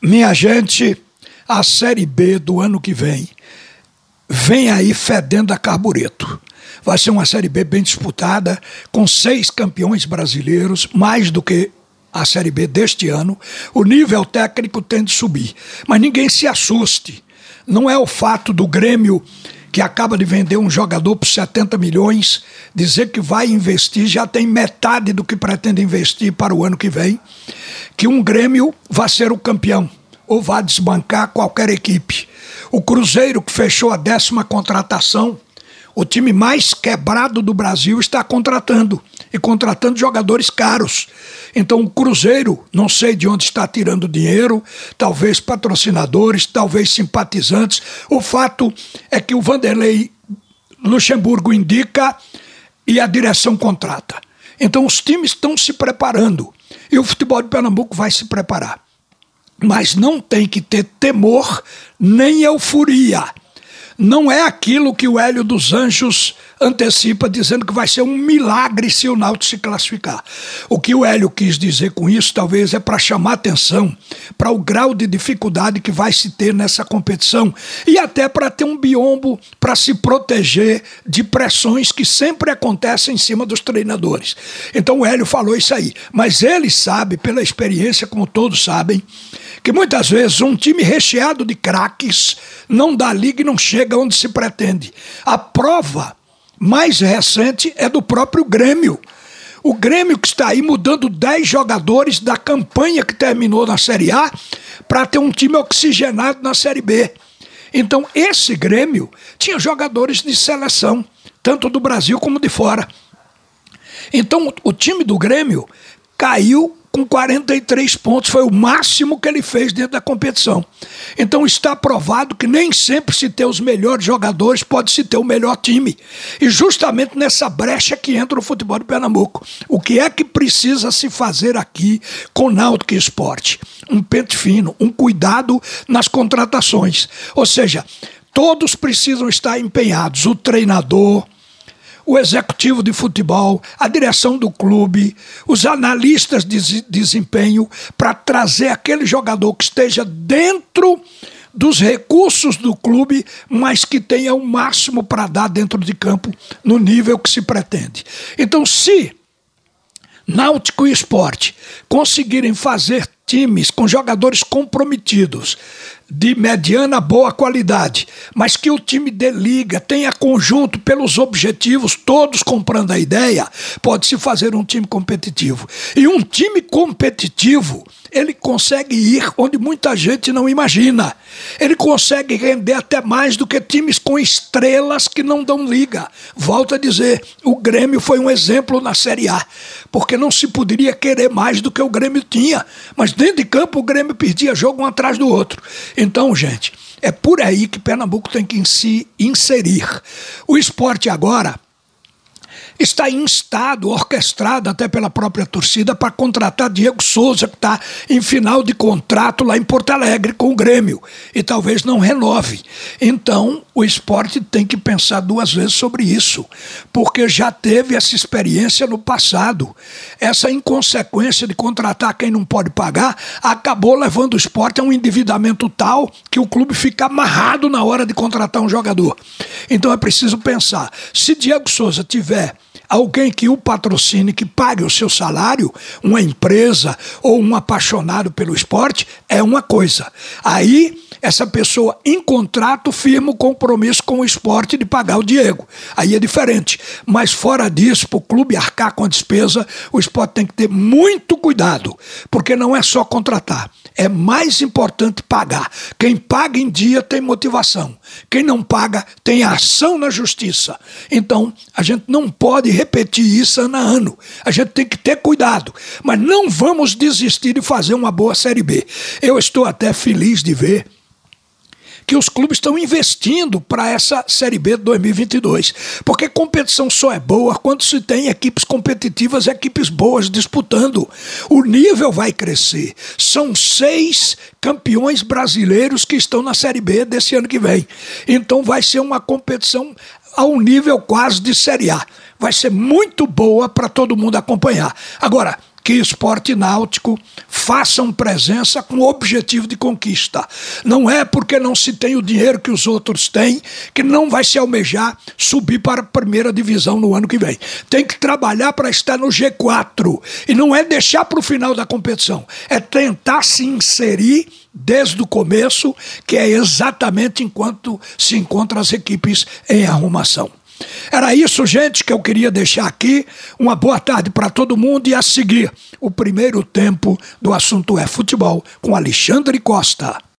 Minha gente, a Série B do ano que vem vem aí fedendo a carbureto. Vai ser uma Série B bem disputada, com seis campeões brasileiros, mais do que a Série B deste ano. O nível técnico tem de subir. Mas ninguém se assuste. Não é o fato do Grêmio que acaba de vender um jogador por 70 milhões, dizer que vai investir, já tem metade do que pretende investir para o ano que vem, que um Grêmio vai ser o campeão ou vai desbancar qualquer equipe. O Cruzeiro, que fechou a décima contratação, o time mais quebrado do Brasil está contratando e contratando jogadores caros. Então o Cruzeiro, não sei de onde está tirando dinheiro, talvez patrocinadores, talvez simpatizantes. O fato é que o Vanderlei Luxemburgo indica e a direção contrata. Então os times estão se preparando e o futebol de Pernambuco vai se preparar. Mas não tem que ter temor nem euforia não é aquilo que o Hélio dos Anjos antecipa, dizendo que vai ser um milagre se o Náutico se classificar. O que o Hélio quis dizer com isso, talvez, é para chamar atenção para o grau de dificuldade que vai se ter nessa competição e até para ter um biombo para se proteger de pressões que sempre acontecem em cima dos treinadores. Então o Hélio falou isso aí, mas ele sabe, pela experiência, como todos sabem, que muitas vezes um time recheado de craques não dá liga e não chega onde se pretende. A prova mais recente é do próprio Grêmio. O Grêmio que está aí mudando 10 jogadores da campanha que terminou na Série A para ter um time oxigenado na Série B. Então, esse Grêmio tinha jogadores de seleção, tanto do Brasil como de fora. Então, o time do Grêmio caiu com 43 pontos, foi o máximo que ele fez dentro da competição. Então está provado que nem sempre se ter os melhores jogadores pode se ter o melhor time. E justamente nessa brecha que entra o futebol de Pernambuco. O que é que precisa se fazer aqui com Náutico Esporte? Um pente fino, um cuidado nas contratações. Ou seja, todos precisam estar empenhados, o treinador, o executivo de futebol, a direção do clube, os analistas de desempenho, para trazer aquele jogador que esteja dentro dos recursos do clube, mas que tenha o máximo para dar dentro de campo no nível que se pretende. Então, se Náutico e Esporte conseguirem fazer times com jogadores comprometidos, de mediana boa qualidade, mas que o time de liga tenha conjunto pelos objetivos, todos comprando a ideia, pode-se fazer um time competitivo. E um time competitivo, ele consegue ir onde muita gente não imagina. Ele consegue render até mais do que times com estrelas que não dão liga. Volto a dizer, o Grêmio foi um exemplo na Série A, porque não se poderia querer mais do que o Grêmio tinha, mas dentro de campo o Grêmio perdia jogo um atrás do outro. Então, gente, é por aí que Pernambuco tem que se inserir. O esporte agora está instado, orquestrado até pela própria torcida para contratar Diego Souza, que está em final de contrato lá em Porto Alegre com o Grêmio e talvez não renove. Então, o esporte tem que pensar duas vezes sobre isso, porque já teve essa experiência no passado. Essa inconsequência de contratar quem não pode pagar acabou levando o esporte a um endividamento tal que o clube fica amarrado na hora de contratar um jogador. Então é preciso pensar: se Diego Souza tiver alguém que o patrocine, que pague o seu salário, uma empresa ou um apaixonado pelo esporte, é uma coisa. Aí essa pessoa em contrato firma o compromisso com o esporte de pagar o Diego. Aí é diferente. Mas fora disso, para o clube arcar com a despesa, o esporte tem que ter muito cuidado, porque não é só contratar. É mais importante pagar. Quem paga em dia tem motivação. Quem não paga tem ação na justiça. Então, a gente não pode repetir isso ano a ano. A gente tem que ter cuidado. Mas não vamos desistir de fazer uma boa Série B. Eu estou até feliz de ver que os clubes estão investindo para essa Série B de 2022. Porque competição só é boa quando se tem equipes competitivas, equipes boas disputando. O nível vai crescer. São seis campeões brasileiros que estão na Série B desse ano que vem. Então vai ser uma competição ao nível quase de Série A. Vai ser muito boa para todo mundo acompanhar. Agora, que Esporte Náutico façam presença com objetivo de conquista. Não é porque não se tem o dinheiro que os outros têm que não vai se almejar subir para a primeira divisão no ano que vem. Tem que trabalhar para estar no G4 e não é deixar para o final da competição, é tentar se inserir desde o começo, que é exatamente enquanto se encontram as equipes em arrumação. Era isso, gente, que eu queria deixar aqui. Uma boa tarde para todo mundo e a seguir o primeiro tempo do assunto é futebol com Alexandre Costa.